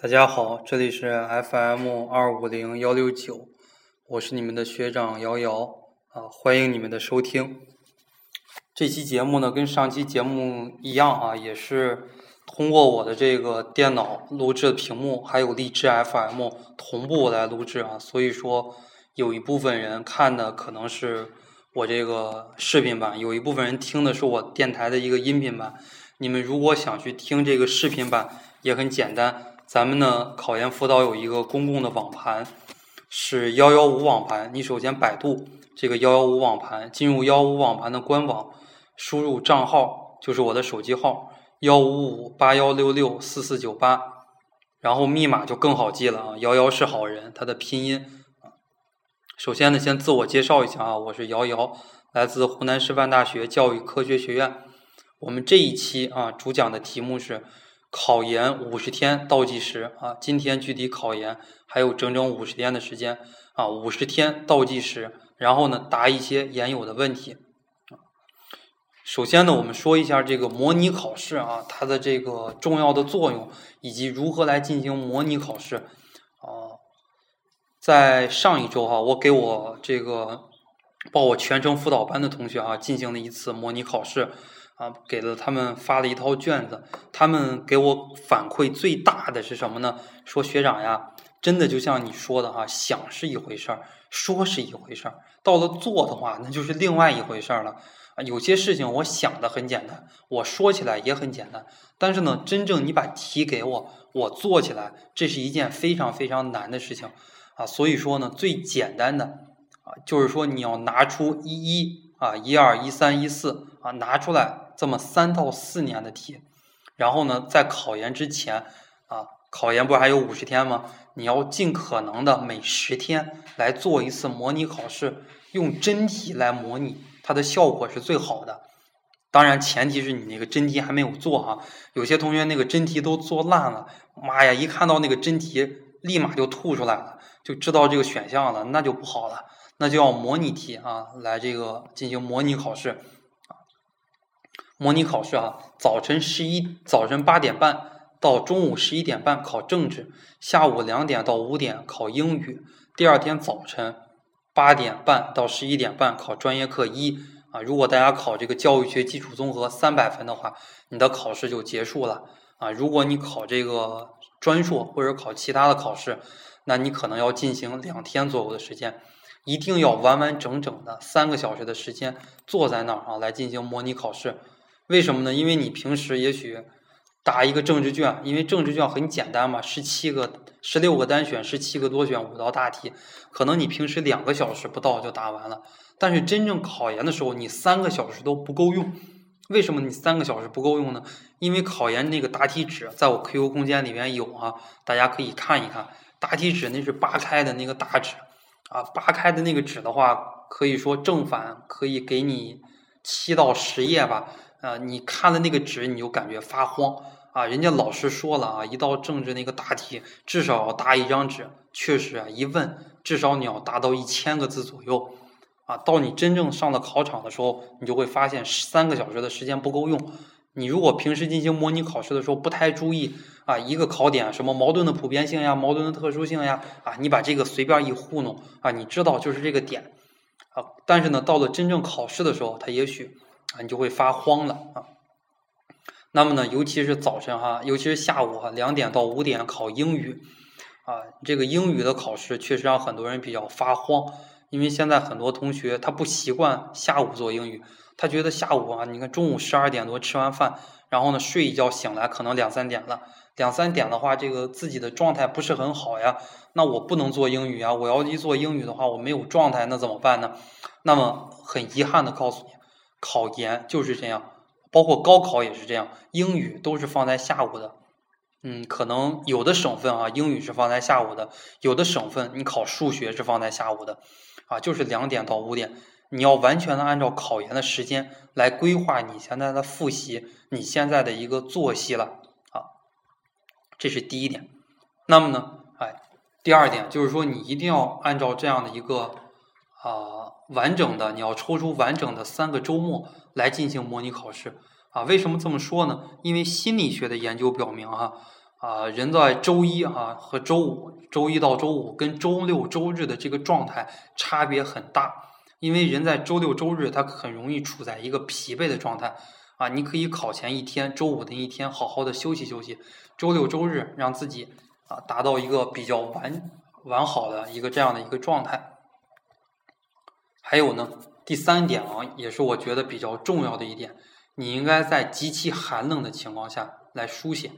大家好，这里是 FM 二五零幺六九，我是你们的学长瑶瑶啊，欢迎你们的收听。这期节目呢，跟上期节目一样啊，也是通过我的这个电脑录制的屏幕，还有荔枝 FM 同步来录制啊，所以说有一部分人看的可能是我这个视频版，有一部分人听的是我电台的一个音频版。你们如果想去听这个视频版，也很简单。咱们呢，考研辅导有一个公共的网盘，是幺幺五网盘。你首先百度这个幺幺五网盘，进入幺五网盘的官网，输入账号，就是我的手机号幺五五八幺六六四四九八，然后密码就更好记了啊，瑶瑶是好人，它的拼音。首先呢，先自我介绍一下啊，我是瑶瑶，来自湖南师范大学教育科学学院。我们这一期啊，主讲的题目是考研五十天倒计时啊，今天距离考研还有整整五十天的时间啊，五十天倒计时，然后呢，答一些研友的问题。首先呢，我们说一下这个模拟考试啊，它的这个重要的作用以及如何来进行模拟考试啊。在上一周哈，我给我这个报我全程辅导班的同学啊，进行了一次模拟考试。啊，给了他们发了一套卷子，他们给我反馈最大的是什么呢？说学长呀，真的就像你说的哈，想是一回事儿，说是一回事儿，到了做的话，那就是另外一回事儿了。啊，有些事情我想的很简单，我说起来也很简单，但是呢，真正你把题给我，我做起来，这是一件非常非常难的事情。啊，所以说呢，最简单的啊，就是说你要拿出一一啊，一二一三一四啊，拿出来。这么三到四年的题，然后呢，在考研之前啊，考研不是还有五十天吗？你要尽可能的每十天来做一次模拟考试，用真题来模拟，它的效果是最好的。当然，前提是你那个真题还没有做哈。有些同学那个真题都做烂了，妈呀，一看到那个真题，立马就吐出来了，就知道这个选项了，那就不好了，那就要模拟题啊，来这个进行模拟考试。模拟考试啊，早晨十一早晨八点半到中午十一点半考政治，下午两点到五点考英语。第二天早晨八点半到十一点半考专业课一啊。如果大家考这个教育学基础综合三百分的话，你的考试就结束了啊。如果你考这个专硕或者考其他的考试，那你可能要进行两天左右的时间，一定要完完整整的三个小时的时间坐在那儿啊来进行模拟考试。为什么呢？因为你平时也许答一个政治卷，因为政治卷很简单嘛，十七个、十六个单选，十七个多选，五道大题，可能你平时两个小时不到就答完了。但是真正考研的时候，你三个小时都不够用。为什么你三个小时不够用呢？因为考研那个答题纸在我 QQ 空间里面有啊，大家可以看一看。答题纸那是扒开的那个大纸啊，扒开的那个纸的话，可以说正反可以给你七到十页吧。啊，你看了那个纸，你就感觉发慌啊！人家老师说了啊，一道政治那个大题，至少要答一张纸。确实啊，一问，至少你要达到一千个字左右啊。到你真正上了考场的时候，你就会发现三个小时的时间不够用。你如果平时进行模拟考试的时候不太注意啊，一个考点什么矛盾的普遍性呀，矛盾的特殊性呀，啊，你把这个随便一糊弄啊，你知道就是这个点啊。但是呢，到了真正考试的时候，它也许。啊，你就会发慌了啊。那么呢，尤其是早晨哈，尤其是下午哈，两点到五点考英语啊，这个英语的考试确实让很多人比较发慌，因为现在很多同学他不习惯下午做英语，他觉得下午啊，你看中午十二点多吃完饭，然后呢睡一觉醒来可能两三点了，两三点的话，这个自己的状态不是很好呀，那我不能做英语啊，我要一做英语的话，我没有状态，那怎么办呢？那么很遗憾的告诉你。考研就是这样，包括高考也是这样，英语都是放在下午的。嗯，可能有的省份啊，英语是放在下午的；有的省份你考数学是放在下午的。啊，就是两点到五点，你要完全的按照考研的时间来规划你现在的复习，你现在的一个作息了。啊，这是第一点。那么呢，哎，第二点就是说，你一定要按照这样的一个啊。完整的，你要抽出完整的三个周末来进行模拟考试啊？为什么这么说呢？因为心理学的研究表明，哈，啊，人在周一啊和周五，周一到周五跟周六周日的这个状态差别很大，因为人在周六周日他很容易处在一个疲惫的状态啊。你可以考前一天，周五的一天好好的休息休息，周六周日让自己啊达到一个比较完完好的一个这样的一个状态。还有呢，第三点啊，也是我觉得比较重要的一点，你应该在极其寒冷的情况下来书写。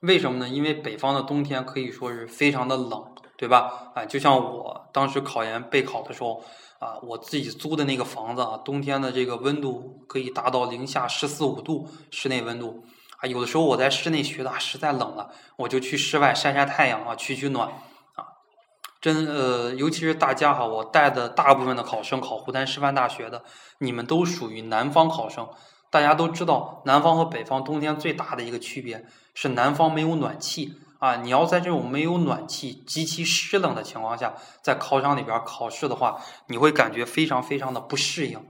为什么呢？因为北方的冬天可以说是非常的冷，对吧？啊，就像我当时考研备考的时候，啊，我自己租的那个房子啊，冬天的这个温度可以达到零下十四五度，室内温度啊，有的时候我在室内学的实在冷了，我就去室外晒晒太阳啊，取取暖啊。真呃，尤其是大家哈，我带的大部分的考生考湖南师范大学的，你们都属于南方考生。大家都知道，南方和北方冬天最大的一个区别是南方没有暖气啊！你要在这种没有暖气、极其湿冷的情况下，在考场里边考试的话，你会感觉非常非常的不适应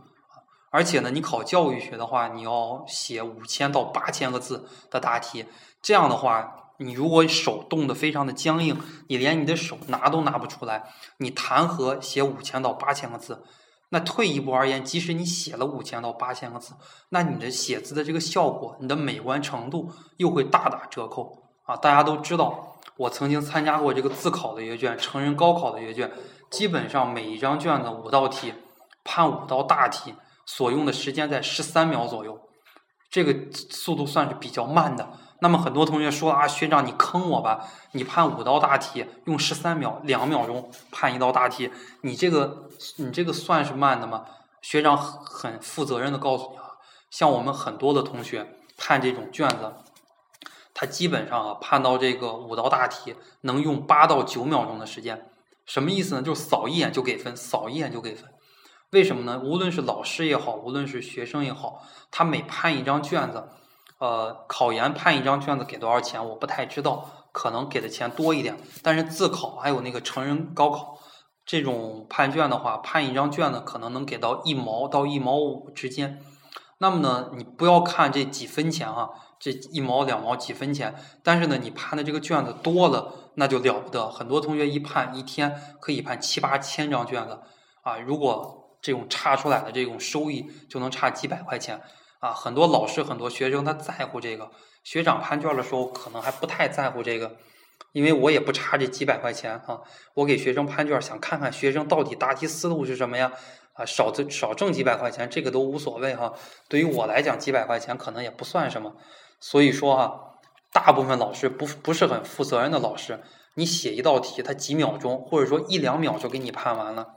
而且呢，你考教育学的话，你要写五千到八千个字的答题，这样的话，你如果手冻得非常的僵硬，你连你的手拿都拿不出来，你谈何写五千到八千个字？那退一步而言，即使你写了五千到八千个字，那你的写字的这个效果，你的美观程度又会大打折扣啊！大家都知道，我曾经参加过这个自考的阅卷，成人高考的阅卷，基本上每一张卷子五道题，判五道大题，所用的时间在十三秒左右，这个速度算是比较慢的。那么很多同学说啊，学长你坑我吧，你判五道大题用十三秒，两秒钟判一道大题，你这个你这个算是慢的吗？学长很负责任的告诉你啊，像我们很多的同学判这种卷子，他基本上啊判到这个五道大题能用八到九秒钟的时间，什么意思呢？就是扫一眼就给分，扫一眼就给分。为什么呢？无论是老师也好，无论是学生也好，他每判一张卷子。呃，考研判一张卷子给多少钱？我不太知道，可能给的钱多一点。但是自考还有那个成人高考这种判卷的话，判一张卷子可能能给到一毛到一毛五之间。那么呢，你不要看这几分钱啊，这一毛两毛几分钱。但是呢，你判的这个卷子多了，那就了不得。很多同学一判一天可以判七八千张卷子啊！如果这种差出来的这种收益，就能差几百块钱。啊，很多老师、很多学生他在乎这个，学长判卷的时候可能还不太在乎这个，因为我也不差这几百块钱啊。我给学生判卷，想看看学生到底答题思路是什么呀？啊，少挣少挣几百块钱，这个都无所谓哈。对于我来讲，几百块钱可能也不算什么。所以说哈，大部分老师不不是很负责任的老师，你写一道题，他几秒钟或者说一两秒就给你判完了。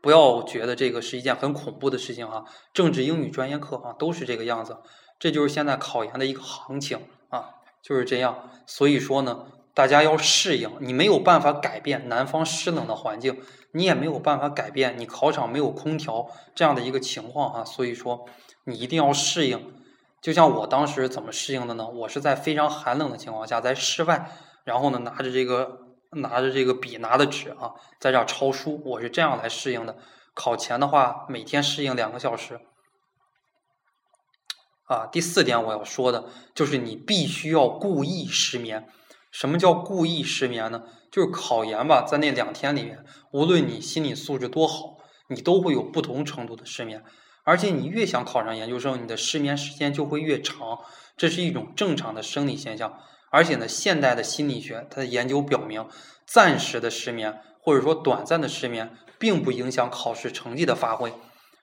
不要觉得这个是一件很恐怖的事情啊！政治、英语专业课啊，都是这个样子。这就是现在考研的一个行情啊，就是这样。所以说呢，大家要适应。你没有办法改变南方湿冷的环境，你也没有办法改变你考场没有空调这样的一个情况啊。所以说，你一定要适应。就像我当时怎么适应的呢？我是在非常寒冷的情况下，在室外，然后呢，拿着这个。拿着这个笔，拿的纸啊，在这抄书，我是这样来适应的。考前的话，每天适应两个小时。啊，第四点我要说的就是你必须要故意失眠。什么叫故意失眠呢？就是考研吧，在那两天里面，无论你心理素质多好，你都会有不同程度的失眠。而且你越想考上研究生，你的失眠时间就会越长，这是一种正常的生理现象。而且呢，现代的心理学它的研究表明，暂时的失眠或者说短暂的失眠，并不影响考试成绩的发挥。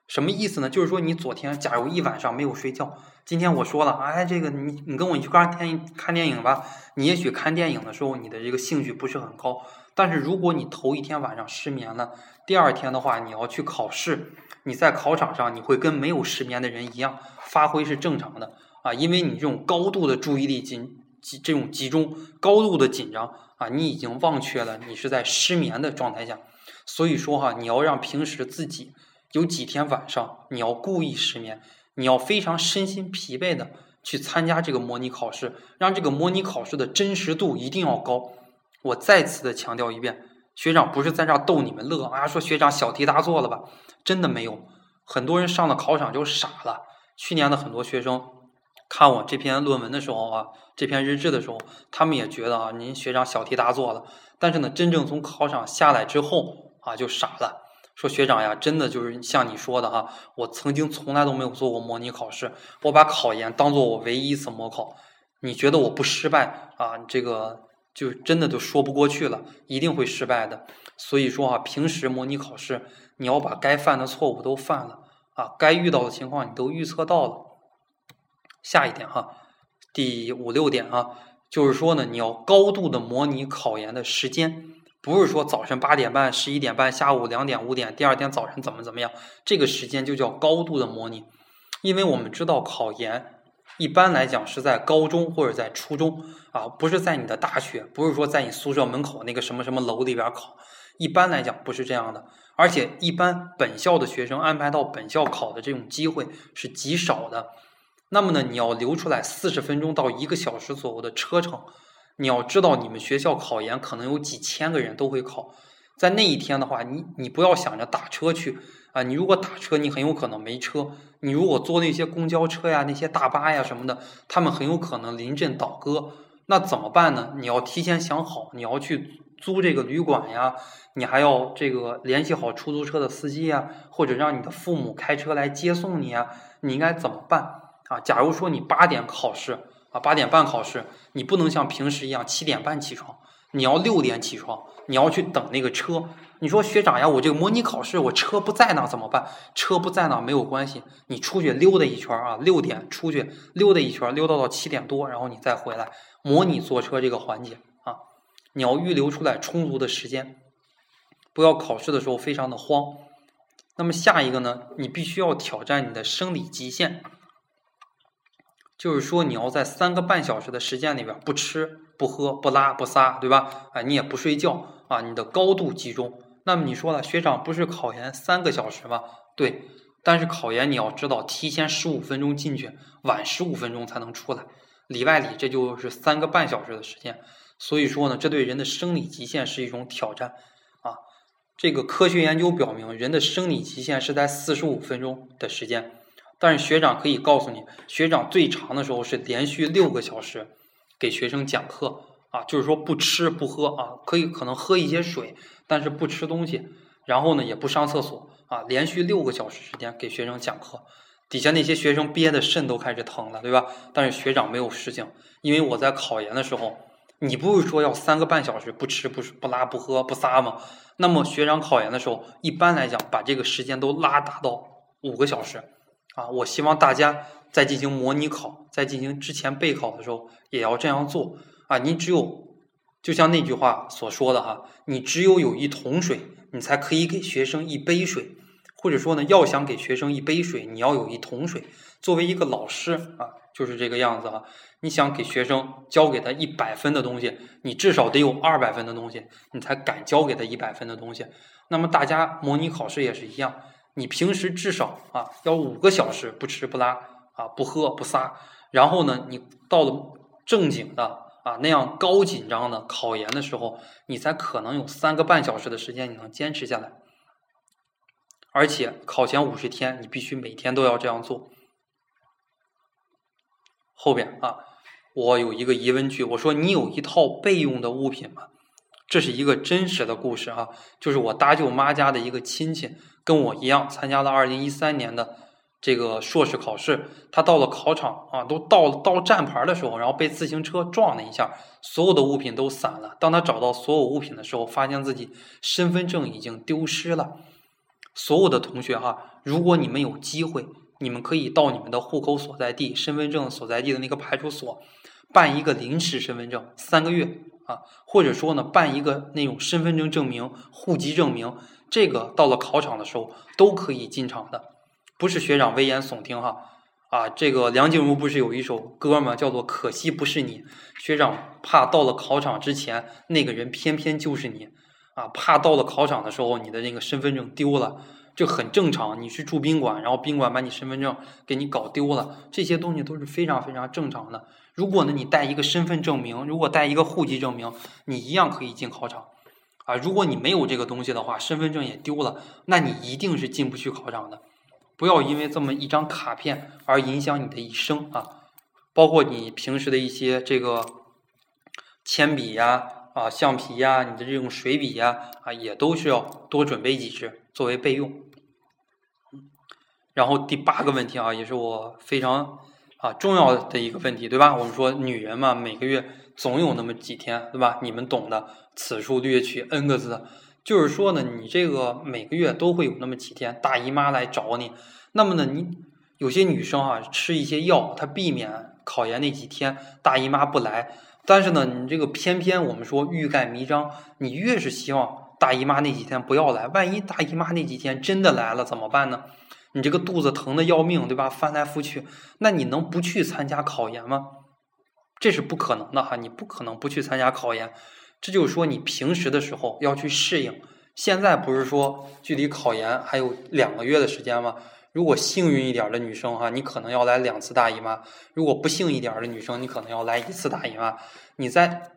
什么意思呢？就是说你昨天假如一晚上没有睡觉，今天我说了，哎，这个你你跟我一块儿看看电影吧。你也许看电影的时候，你的这个兴趣不是很高。但是如果你头一天晚上失眠了，第二天的话你要去考试，你在考场上你会跟没有失眠的人一样，发挥是正常的啊，因为你这种高度的注意力紧。集这种集中高度的紧张啊，你已经忘却了你是在失眠的状态下，所以说哈，你要让平时自己有几天晚上你要故意失眠，你要非常身心疲惫的去参加这个模拟考试，让这个模拟考试的真实度一定要高。我再次的强调一遍，学长不是在这逗你们乐啊，说学长小题大做了吧？真的没有，很多人上了考场就傻了。去年的很多学生。看我这篇论文的时候啊，这篇日志的时候，他们也觉得啊，您学长小题大做了。但是呢，真正从考场下来之后啊，就傻了，说学长呀，真的就是像你说的哈，我曾经从来都没有做过模拟考试，我把考研当做我唯一一次模考。你觉得我不失败啊？这个就真的都说不过去了，一定会失败的。所以说啊，平时模拟考试，你要把该犯的错误都犯了啊，该遇到的情况你都预测到了。下一点哈，第五六点啊，就是说呢，你要高度的模拟考研的时间，不是说早晨八点半、十一点半，下午两点、五点，第二天早晨怎么怎么样，这个时间就叫高度的模拟，因为我们知道考研一般来讲是在高中或者在初中啊，不是在你的大学，不是说在你宿舍门口那个什么什么楼里边考，一般来讲不是这样的，而且一般本校的学生安排到本校考的这种机会是极少的。那么呢，你要留出来四十分钟到一个小时左右的车程。你要知道，你们学校考研可能有几千个人都会考，在那一天的话，你你不要想着打车去啊！你如果打车，你很有可能没车。你如果坐那些公交车呀、那些大巴呀什么的，他们很有可能临阵倒戈。那怎么办呢？你要提前想好，你要去租这个旅馆呀，你还要这个联系好出租车的司机呀，或者让你的父母开车来接送你呀。你应该怎么办？啊，假如说你八点考试啊，八点半考试，你不能像平时一样七点半起床，你要六点起床，你要去等那个车。你说学长呀，我这个模拟考试我车不在那怎么办？车不在那没有关系，你出去溜达一圈啊，六点出去溜达一圈，溜达到七点多，然后你再回来模拟坐车这个环节啊，你要预留出来充足的时间，不要考试的时候非常的慌。那么下一个呢，你必须要挑战你的生理极限。就是说，你要在三个半小时的时间里边不吃不喝不拉不撒，对吧？啊，你也不睡觉啊，你的高度集中。那么你说了，学长不是考研三个小时吗？对，但是考研你要知道，提前十五分钟进去，晚十五分钟才能出来，里外里这就是三个半小时的时间。所以说呢，这对人的生理极限是一种挑战啊。这个科学研究表明，人的生理极限是在四十五分钟的时间。但是学长可以告诉你，学长最长的时候是连续六个小时给学生讲课啊，就是说不吃不喝啊，可以可能喝一些水，但是不吃东西，然后呢也不上厕所啊，连续六个小时时间给学生讲课，底下那些学生憋的肾都开始疼了，对吧？但是学长没有事情，因为我在考研的时候，你不是说要三个半小时不吃不不拉不喝不撒吗？那么学长考研的时候，一般来讲把这个时间都拉大到五个小时。啊，我希望大家在进行模拟考、在进行之前备考的时候，也要这样做啊！你只有，就像那句话所说的哈，你只有有一桶水，你才可以给学生一杯水，或者说呢，要想给学生一杯水，你要有一桶水。作为一个老师啊，就是这个样子啊。你想给学生教给他一百分的东西，你至少得有二百分的东西，你才敢教给他一百分的东西。那么大家模拟考试也是一样。你平时至少啊要五个小时不吃不拉啊不喝不撒，然后呢，你到了正经的啊那样高紧张的考研的时候，你才可能有三个半小时的时间你能坚持下来。而且考前五十天，你必须每天都要这样做。后边啊，我有一个疑问句，我说你有一套备用的物品吗？这是一个真实的故事啊，就是我大舅妈家的一个亲戚，跟我一样参加了二零一三年的这个硕士考试。他到了考场啊，都到到站牌的时候，然后被自行车撞了一下，所有的物品都散了。当他找到所有物品的时候，发现自己身份证已经丢失了。所有的同学哈，如果你们有机会，你们可以到你们的户口所在地、身份证所在地的那个派出所办一个临时身份证，三个月。啊，或者说呢，办一个那种身份证证明、户籍证明，这个到了考场的时候都可以进场的，不是学长危言耸听哈。啊，这个梁静茹不是有一首歌吗？叫做《可惜不是你》。学长怕到了考场之前，那个人偏偏就是你，啊，怕到了考场的时候，你的那个身份证丢了。这很正常，你去住宾馆，然后宾馆把你身份证给你搞丢了，这些东西都是非常非常正常的。如果呢，你带一个身份证明，如果带一个户籍证明，你一样可以进考场。啊，如果你没有这个东西的话，身份证也丢了，那你一定是进不去考场的。不要因为这么一张卡片而影响你的一生啊！包括你平时的一些这个铅笔呀、啊橡皮呀、你的这种水笔呀，啊也都是要多准备几支作为备用。然后第八个问题啊，也是我非常啊重要的一个问题，对吧？我们说女人嘛，每个月总有那么几天，对吧？你们懂的，此处略去 n 个字，就是说呢，你这个每个月都会有那么几天大姨妈来找你，那么呢，你有些女生啊吃一些药，她避免考研那几天大姨妈不来，但是呢，你这个偏偏我们说欲盖弥彰，你越是希望大姨妈那几天不要来，万一大姨妈那几天真的来了怎么办呢？你这个肚子疼的要命，对吧？翻来覆去，那你能不去参加考研吗？这是不可能的哈，你不可能不去参加考研。这就是说，你平时的时候要去适应。现在不是说距离考研还有两个月的时间吗？如果幸运一点的女生哈，你可能要来两次大姨妈；如果不幸一点的女生，你可能要来一次大姨妈。你在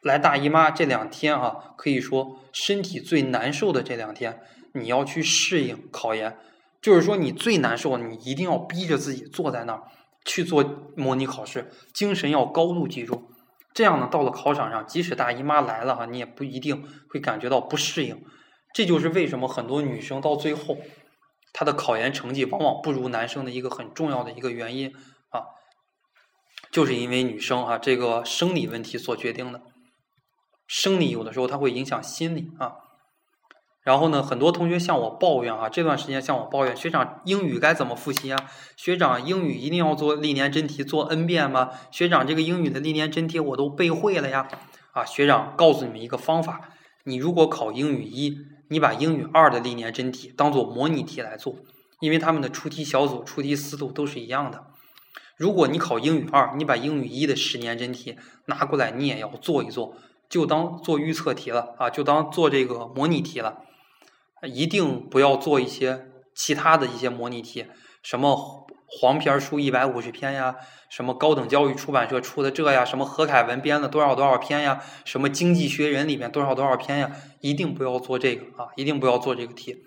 来大姨妈这两天啊，可以说身体最难受的这两天，你要去适应考研。就是说，你最难受，你一定要逼着自己坐在那儿去做模拟考试，精神要高度集中。这样呢，到了考场上，即使大姨妈来了哈，你也不一定会感觉到不适应。这就是为什么很多女生到最后，她的考研成绩往往不如男生的一个很重要的一个原因啊，就是因为女生啊这个生理问题所决定的。生理有的时候它会影响心理啊。然后呢，很多同学向我抱怨啊，这段时间向我抱怨，学长英语该怎么复习啊？学长英语一定要做历年真题做 n 遍吗？学长这个英语的历年真题我都背会了呀！啊，学长告诉你们一个方法，你如果考英语一，你把英语二的历年真题当做模拟题来做，因为他们的出题小组出题思路都是一样的。如果你考英语二，你把英语一的十年真题拿过来，你也要做一做，就当做预测题了啊，就当做这个模拟题了。一定不要做一些其他的一些模拟题，什么黄皮书一百五十篇呀，什么高等教育出版社出的这呀，什么何凯文编的多少多少篇呀，什么经济学人里面多少多少篇呀，一定不要做这个啊，一定不要做这个题。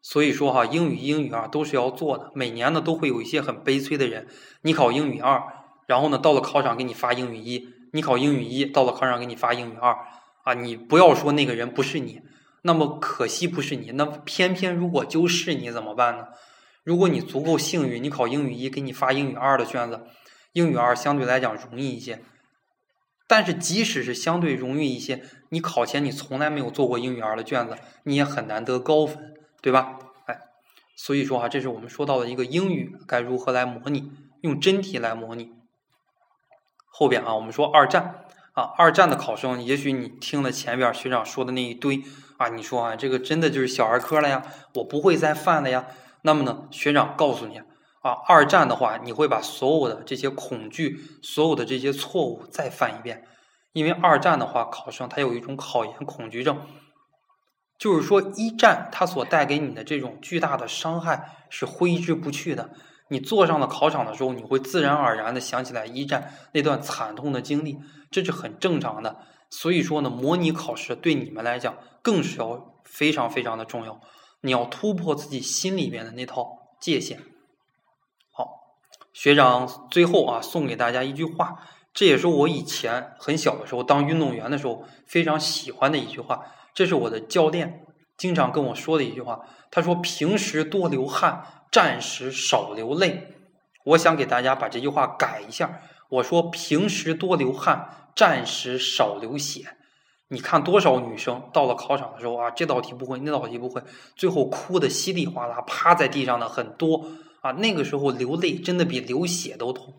所以说哈，英语、英语二都是要做的。每年呢都会有一些很悲催的人，你考英语二，然后呢到了考场给你发英语一，你考英语一，到了考场给你发英语二。啊，你不要说那个人不是你，那么可惜不是你，那偏偏如果就是你怎么办呢？如果你足够幸运，你考英语一给你发英语二的卷子，英语二相对来讲容易一些。但是即使是相对容易一些，你考前你从来没有做过英语二的卷子，你也很难得高分，对吧？哎，所以说啊，这是我们说到的一个英语该如何来模拟，用真题来模拟。后边啊，我们说二战。啊，二战的考生，也许你听了前边学长说的那一堆啊，你说啊，这个真的就是小儿科了呀，我不会再犯了呀。那么呢，学长告诉你啊，二战的话，你会把所有的这些恐惧、所有的这些错误再犯一遍，因为二战的话，考生他有一种考研恐惧症，就是说一战它所带给你的这种巨大的伤害是挥之不去的。你坐上了考场的时候，你会自然而然的想起来一战那段惨痛的经历，这是很正常的。所以说呢，模拟考试对你们来讲更是要非常非常的重要。你要突破自己心里边的那套界限。好，学长最后啊，送给大家一句话，这也是我以前很小的时候当运动员的时候非常喜欢的一句话，这是我的教练经常跟我说的一句话。他说：“平时多流汗。”战时少流泪，我想给大家把这句话改一下。我说平时多流汗，战时少流血。你看多少女生到了考场的时候啊，这道题不会，那道题不会，最后哭的稀里哗啦，趴在地上的很多啊。那个时候流泪真的比流血都痛。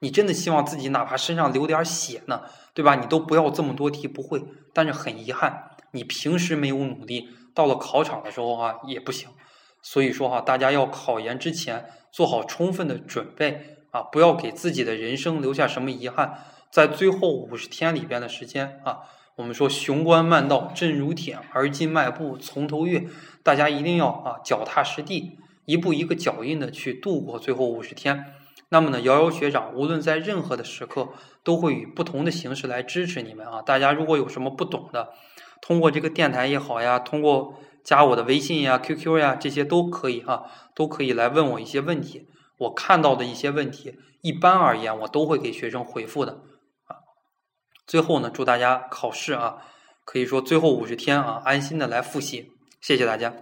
你真的希望自己哪怕身上流点血呢，对吧？你都不要这么多题不会。但是很遗憾，你平时没有努力，到了考场的时候啊也不行。所以说哈，大家要考研之前做好充分的准备啊，不要给自己的人生留下什么遗憾。在最后五十天里边的时间啊，我们说雄关漫道真如铁，而今迈步从头越。大家一定要啊脚踏实地，一步一个脚印的去度过最后五十天。那么呢，瑶瑶学长无论在任何的时刻，都会以不同的形式来支持你们啊。大家如果有什么不懂的，通过这个电台也好呀，通过。加我的微信呀、QQ 呀，这些都可以啊，都可以来问我一些问题。我看到的一些问题，一般而言我都会给学生回复的啊。最后呢，祝大家考试啊，可以说最后五十天啊，安心的来复习，谢谢大家。